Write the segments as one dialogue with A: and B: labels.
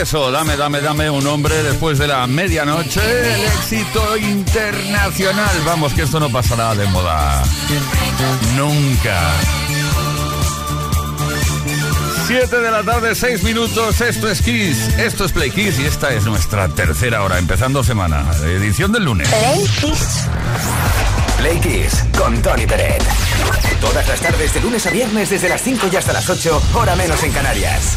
A: Eso, dame, dame, dame un hombre después de la medianoche, el éxito internacional. Vamos, que esto no pasará de moda. Nunca. Siete de la tarde, seis minutos, esto es Kiss, esto es Play Kiss y esta es nuestra tercera hora, empezando semana, edición del lunes.
B: Play Kiss.
C: Play Kiss con Tony Peret. Todas las tardes de lunes a viernes desde las 5 y hasta las 8, hora menos en Canarias.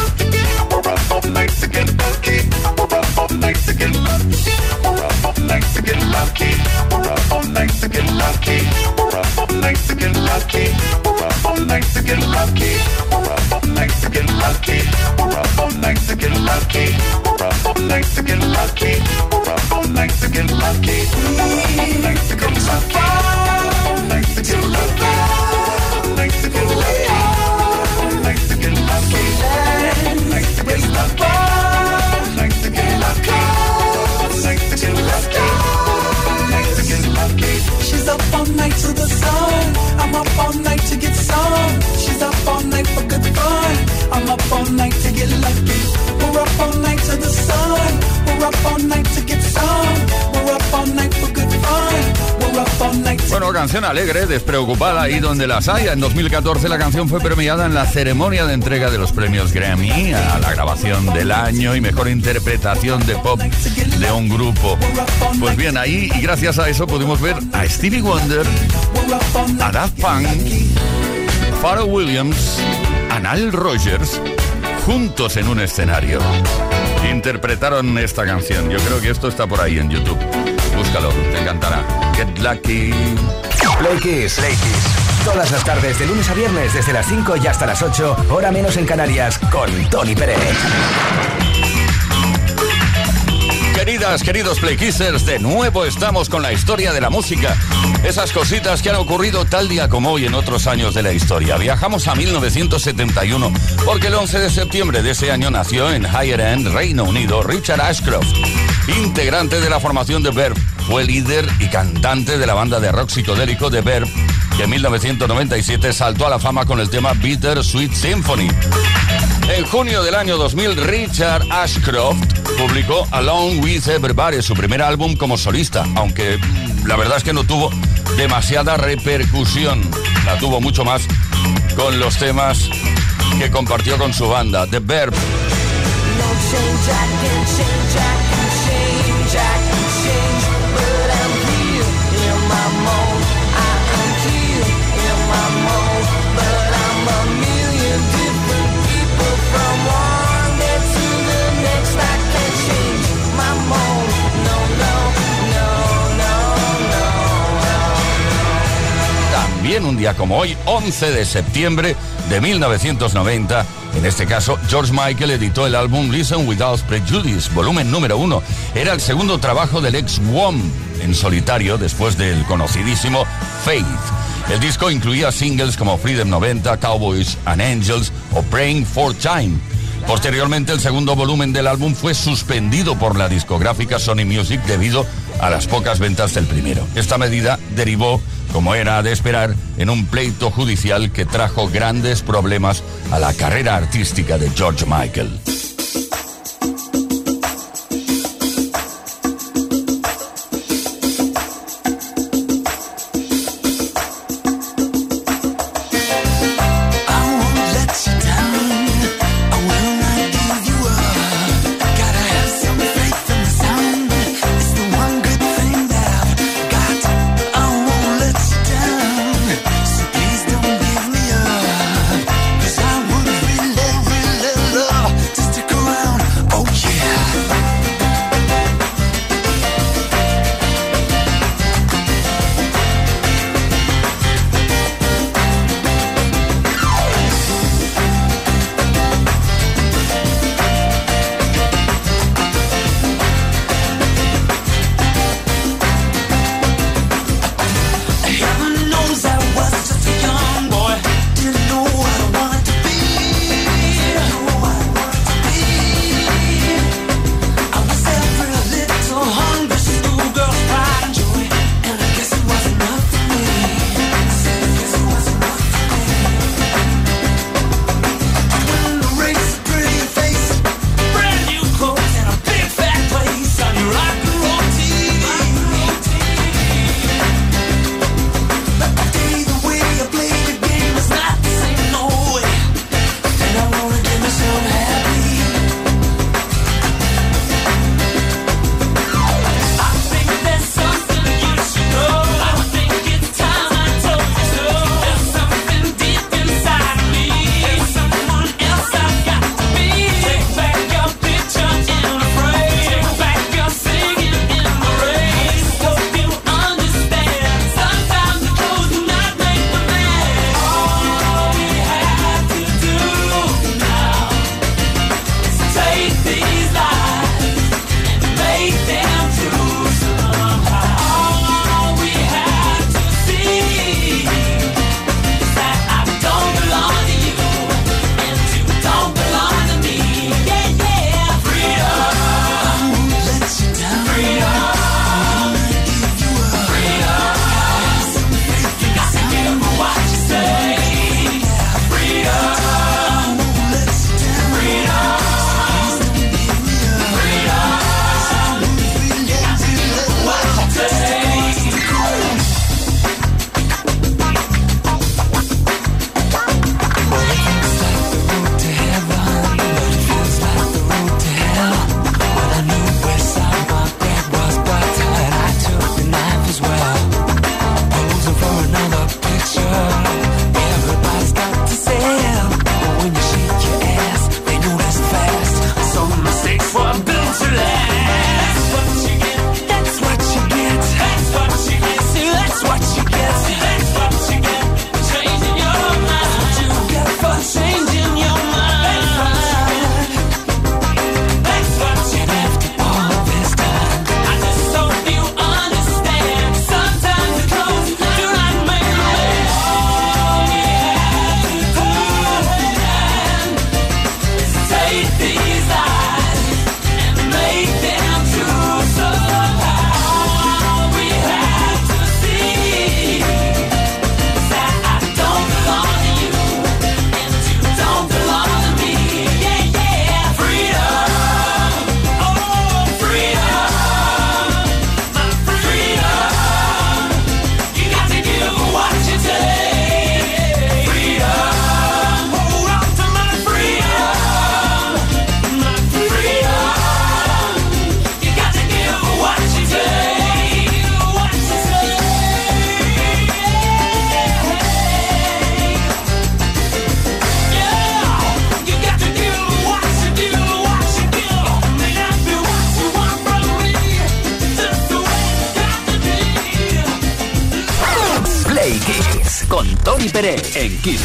D: all to get. We're all night to get lucky. We're to get lucky. We're to get lucky. We're to get lucky. We're to get lucky. We're to get lucky. We're to get lucky. We're up all night to get lucky. We're up all night to get lucky.
A: Bueno, canción alegre, despreocupada y donde las haya. En 2014 la canción fue premiada en la ceremonia de entrega de los premios Grammy a la grabación del año y mejor interpretación de pop de un grupo. Pues bien, ahí y gracias a eso pudimos ver a Stevie Wonder, a Daft Punk, Pharrell Williams, a Nile Rogers juntos en un escenario. Interpretaron esta canción. Yo creo que esto está por ahí en YouTube. Búscalo, te encantará. Get Lucky.
C: Play Kiss. Todas las tardes, de lunes a viernes, desde las 5 y hasta las 8, hora menos en Canarias, con Tony Pérez.
A: Queridos Playkissers, de nuevo estamos con la historia de la música. Esas cositas que han ocurrido tal día como hoy en otros años de la historia. Viajamos a 1971, porque el 11 de septiembre de ese año nació en Higher End, Reino Unido, Richard Ashcroft, integrante de la formación de Verb. Fue líder y cantante de la banda de rock psicodélico de Verb, que en 1997 saltó a la fama con el tema Bitter Sweet Symphony. En junio del año 2000, Richard Ashcroft publicó Along with Everybody, su primer álbum como solista, aunque mm, la verdad es que no tuvo demasiada repercusión. La tuvo mucho más con los temas que compartió con su banda, The Verb. También un día como hoy, 11 de septiembre de 1990, en este caso, George Michael editó el álbum Listen Without Prejudice, volumen número uno. Era el segundo trabajo del ex WOM en solitario después del conocidísimo Faith. El disco incluía singles como Freedom 90, Cowboys and Angels o Praying for Time. Posteriormente, el segundo volumen del álbum fue suspendido por la discográfica Sony Music debido a las pocas ventas del primero. Esta medida derivó, como era de esperar, en un pleito judicial que trajo grandes problemas a la carrera artística de George Michael.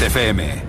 E: FM.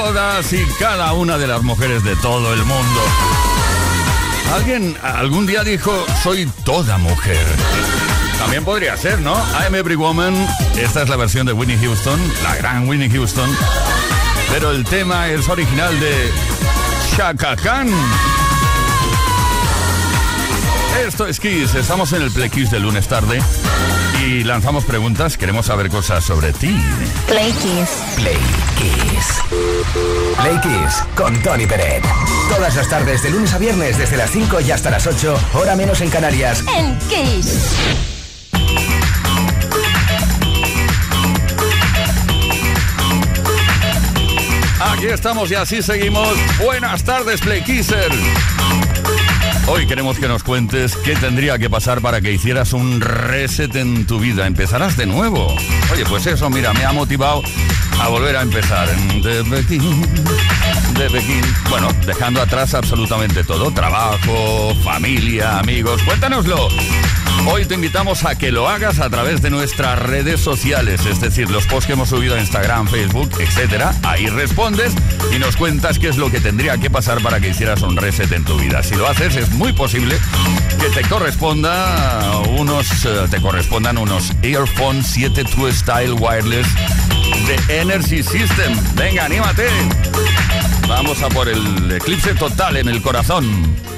A: Todas y cada una de las mujeres de todo el mundo. Alguien algún día dijo, soy toda mujer. También podría ser, ¿no? I'm Every Woman. Esta es la versión de Winnie Houston, la gran Winnie Houston. Pero el tema es original de Shaka Khan. Esto es Kiss, estamos en el Play Kiss de lunes tarde y lanzamos preguntas, queremos saber cosas sobre ti.
F: Play Kiss.
E: Play Kiss. Play Kiss con Tony Peret. Todas las tardes de lunes a viernes desde las 5 y hasta las 8, hora menos en Canarias.
F: En Kiss.
A: Aquí estamos y así seguimos. Buenas tardes, Play Kisser. Hoy queremos que nos cuentes qué tendría que pasar para que hicieras un reset en tu vida. Empezarás de nuevo. Oye, pues eso, mira, me ha motivado a volver a empezar. De Pekín, de Pekín. Bueno, dejando atrás absolutamente todo. Trabajo, familia, amigos. Cuéntanoslo. Hoy te invitamos a que lo hagas a través de nuestras redes sociales, es decir, los posts que hemos subido a Instagram, Facebook, etcétera. Ahí respondes y nos cuentas qué es lo que tendría que pasar para que hicieras un reset en tu vida. Si lo haces, es muy posible que te corresponda unos, eh, te correspondan unos Earphone 7 True Style Wireless de Energy System. Venga, anímate. Vamos a por el eclipse total en el corazón.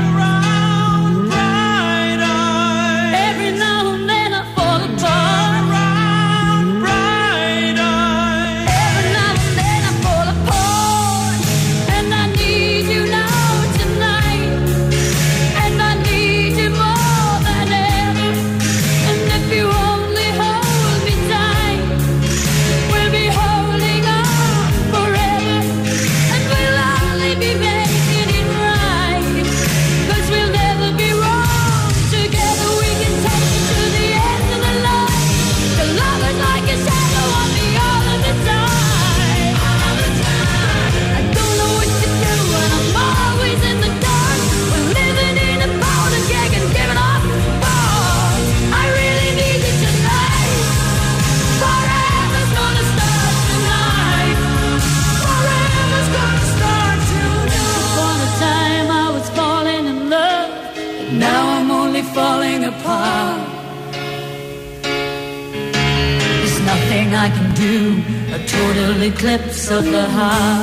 E: Heart.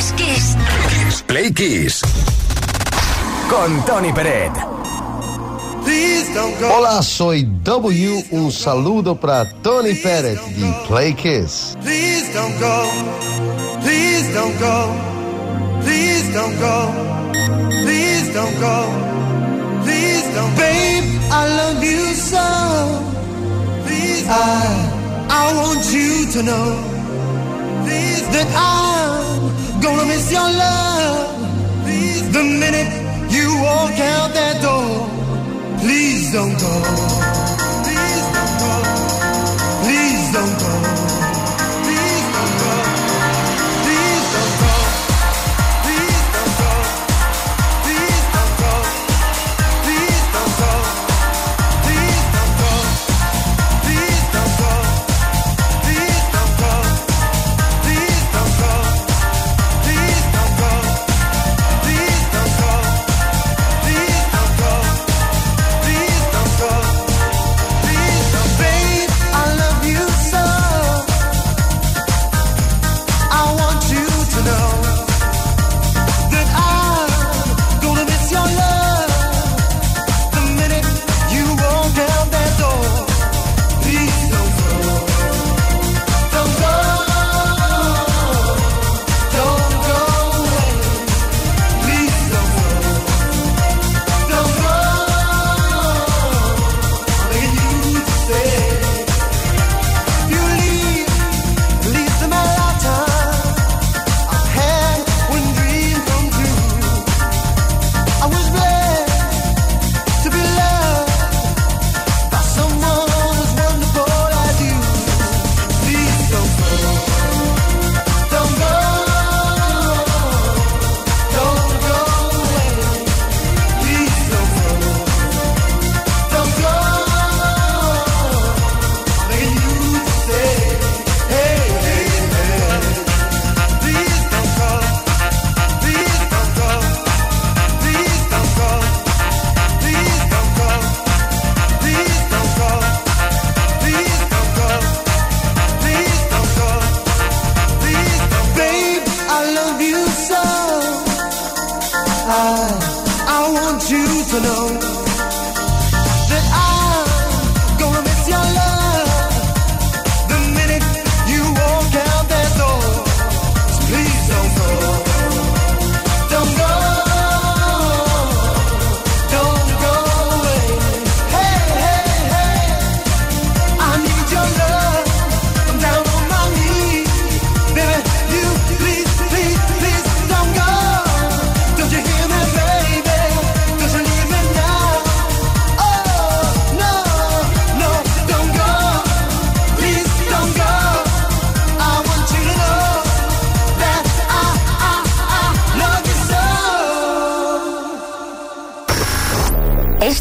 G: es Kiss.
H: Play Kiss. Con Tony Peret.
I: Hola, soy W. Un saludo para Tony Pérez de Play Kiss.
J: Please don't go. Please don't go. Please don't go. Please don't go. Please don't Babe, I love you so. Please I, I want you to know. Please that I'm Gonna miss your love. Please. The minute you walk out that door, please don't go. Please don't go.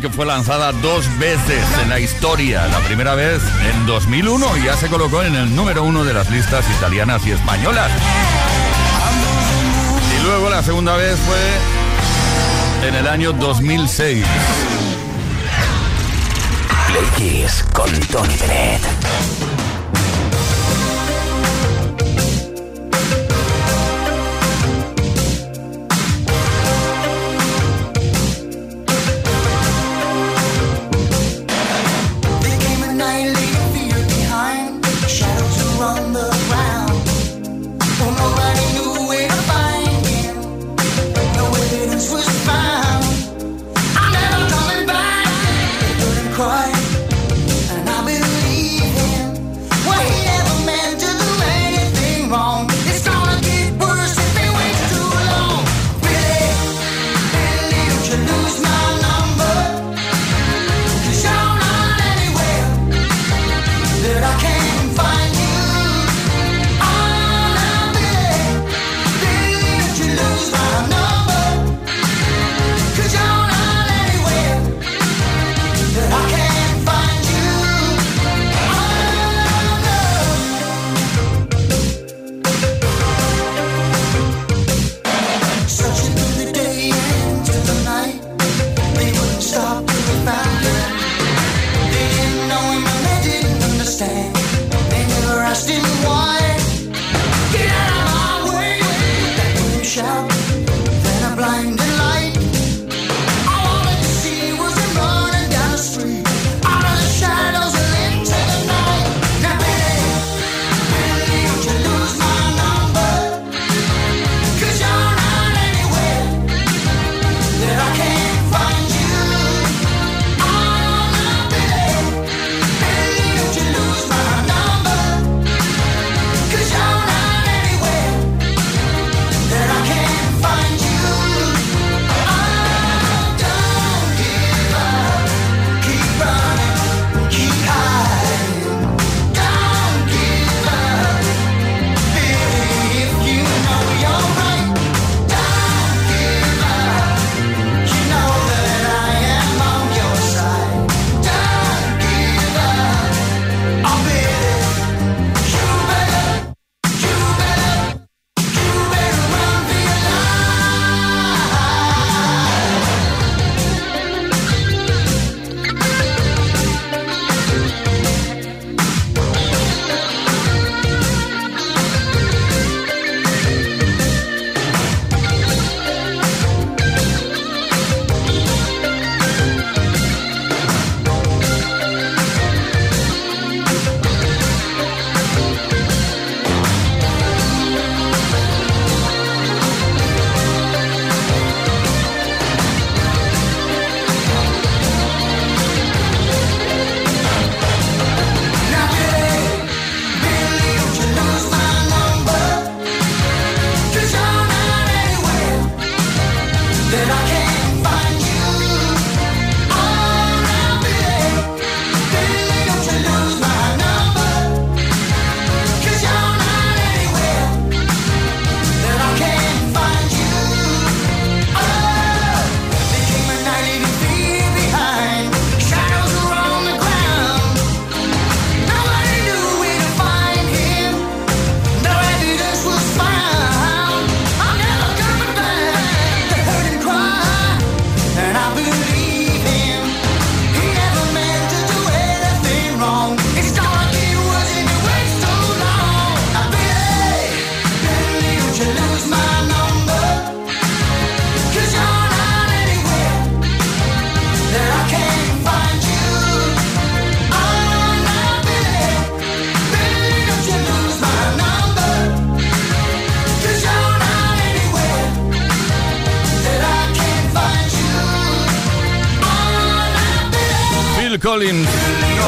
J: que fue lanzada dos veces en la historia. La primera vez en 2001 y ya se colocó en el número uno de las listas italianas y españolas. Y luego la segunda vez fue en el año 2006.
C: Play Kiss con Tony
J: Bennett.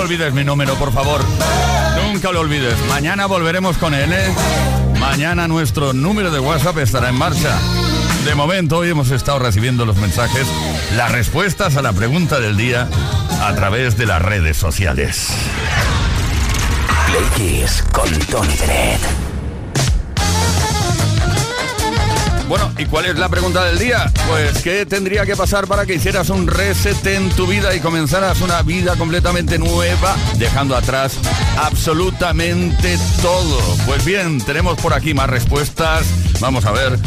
J: olvides mi número, por favor. Nunca lo olvides. Mañana volveremos con él. ¿eh? Mañana nuestro número de WhatsApp estará en marcha. De momento hoy hemos estado recibiendo los mensajes, las respuestas a la pregunta del día a través de las redes sociales.
C: Play con Tony
J: Bueno,
A: ¿y cuál es la pregunta del día? Pues, ¿qué tendría que pasar para que hicieras un reset en tu vida y comenzaras una vida completamente nueva, dejando atrás absolutamente todo? Pues bien, tenemos por aquí más respuestas. Vamos a ver.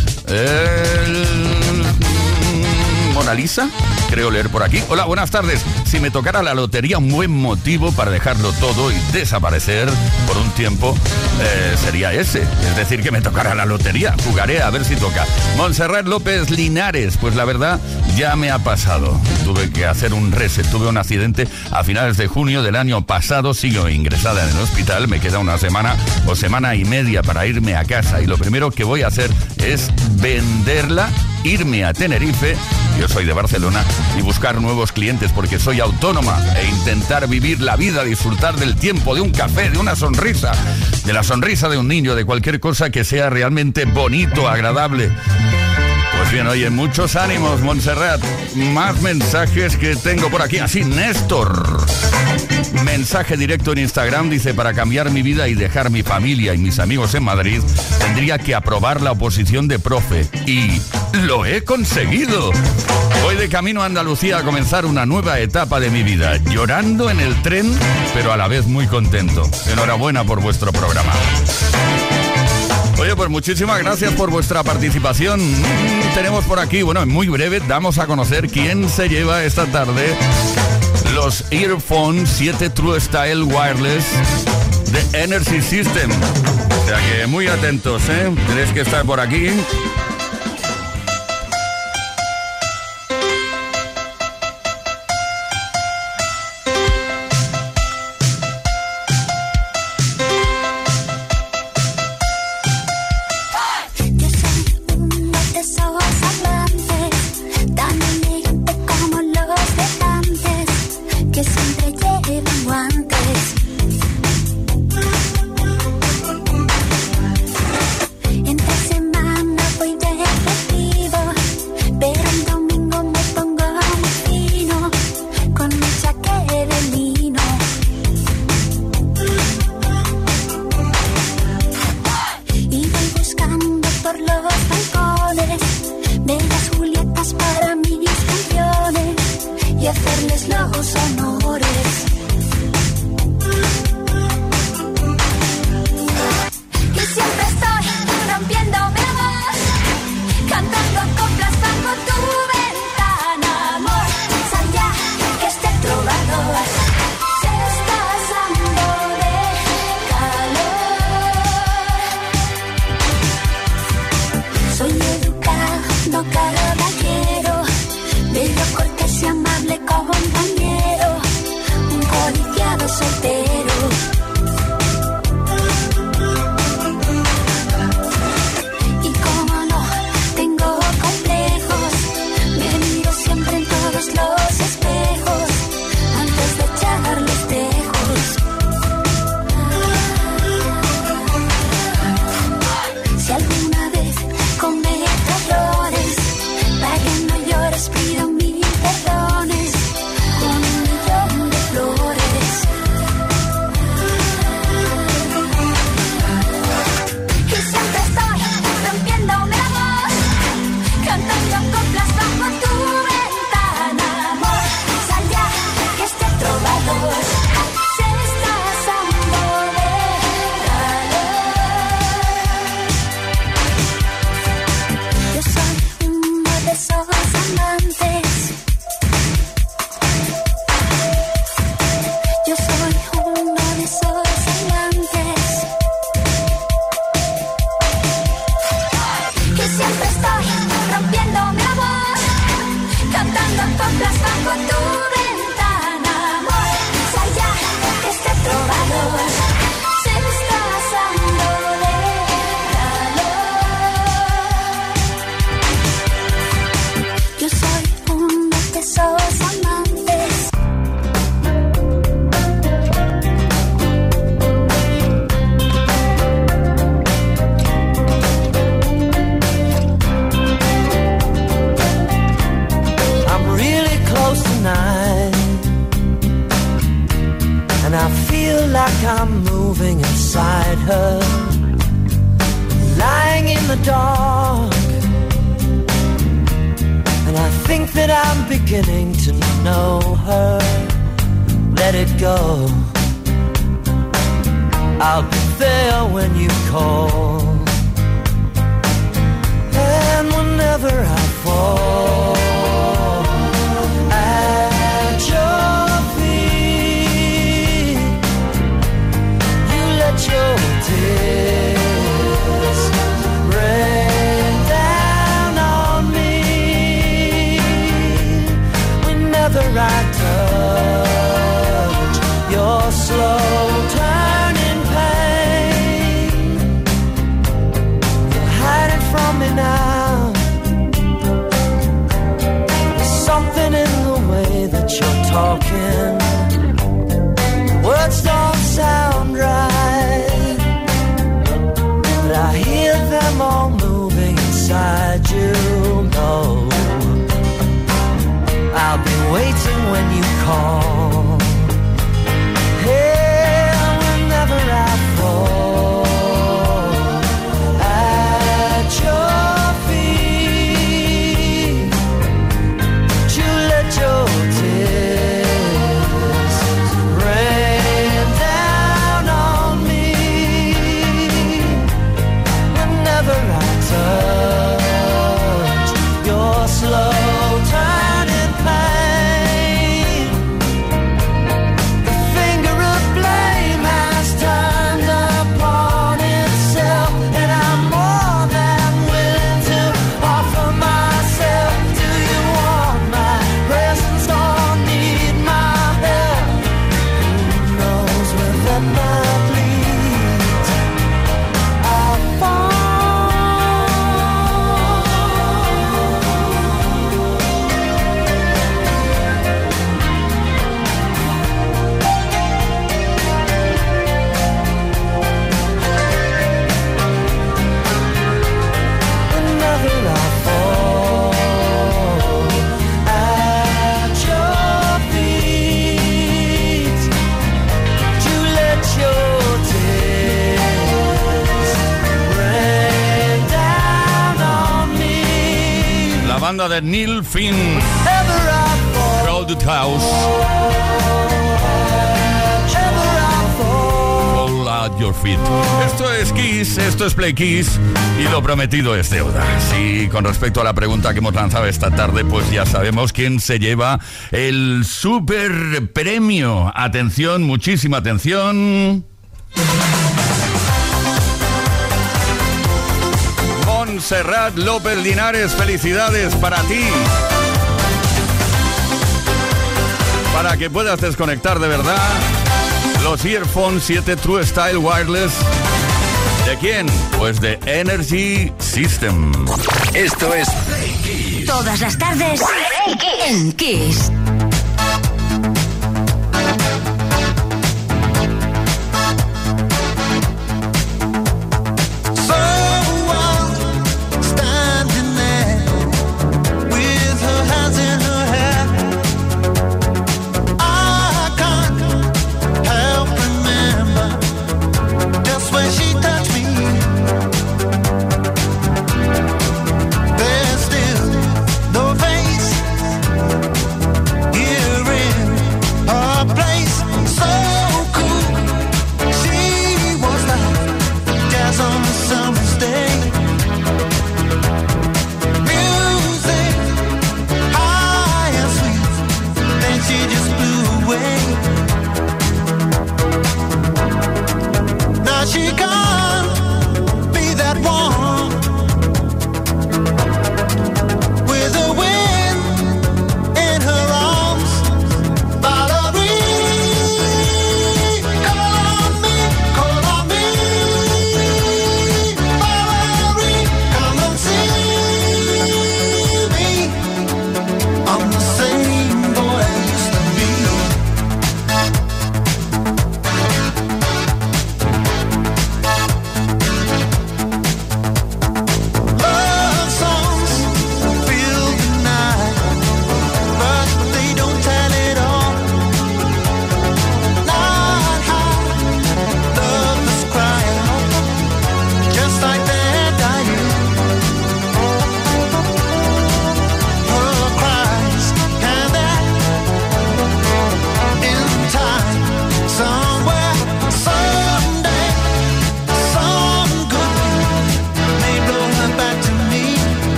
A: ¿Mona Lisa? Creo leer por aquí. Hola, buenas tardes. Si me tocara la lotería, un buen motivo para dejarlo todo y desaparecer por un tiempo eh, sería ese. Es decir, que me tocara la lotería. Jugaré a ver si toca. Montserrat López Linares, pues la verdad ya me ha pasado. Tuve que hacer un reset. Tuve un accidente a finales de junio del año pasado. Sigo ingresada en el hospital. Me queda una semana o semana y media para irme a casa. Y lo primero que voy a hacer es venderla irme a Tenerife, yo soy de Barcelona, y buscar nuevos clientes porque soy autónoma e intentar vivir la vida, disfrutar del tiempo, de un café, de una sonrisa, de la sonrisa de un niño, de cualquier cosa que sea realmente bonito, agradable. Bien, oye, muchos ánimos, Montserrat. Más mensajes que tengo por aquí. Así, Néstor. Mensaje directo en Instagram dice, para cambiar mi vida y dejar mi familia y mis amigos en Madrid, tendría que aprobar la oposición de profe. Y lo he conseguido. Voy de camino a Andalucía a comenzar una nueva etapa de mi vida, llorando en el tren, pero a la vez muy contento. Enhorabuena por vuestro programa. Oye, pues muchísimas gracias por vuestra participación. Mm, Tenemos por aquí, bueno, en muy breve damos a conocer quién se lleva esta tarde los Earphone 7 True Style Wireless de Energy System. O sea que muy atentos, ¿eh? Tenéis que estar por aquí. Neil Finn. Crowded House. At your feet. Esto es Kiss, esto es Play Kiss y lo prometido es deuda. Sí, con respecto a la pregunta que hemos lanzado esta tarde, pues ya sabemos quién se lleva el super premio. Atención, muchísima atención. Montserrat López Linares, felicidades para ti. Para que puedas desconectar de verdad los Earphone 7 True Style Wireless. ¿De quién? Pues de Energy System.
F: Esto es
J: Todas las tardes en Kiss.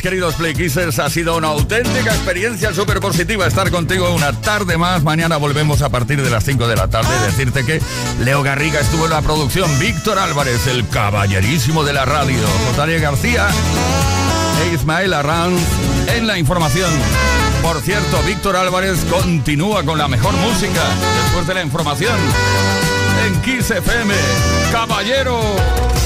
I: queridos Play Kissers, ha sido una auténtica experiencia súper positiva estar contigo una tarde más. Mañana volvemos a partir de las 5 de la tarde. Ah. Decirte que Leo Garriga estuvo en la producción, Víctor Álvarez, el caballerísimo de la radio, José García e Ismael Arranz en la información. Por cierto, Víctor Álvarez continúa con la mejor música después de la información en Kiss FM. ¡Caballero!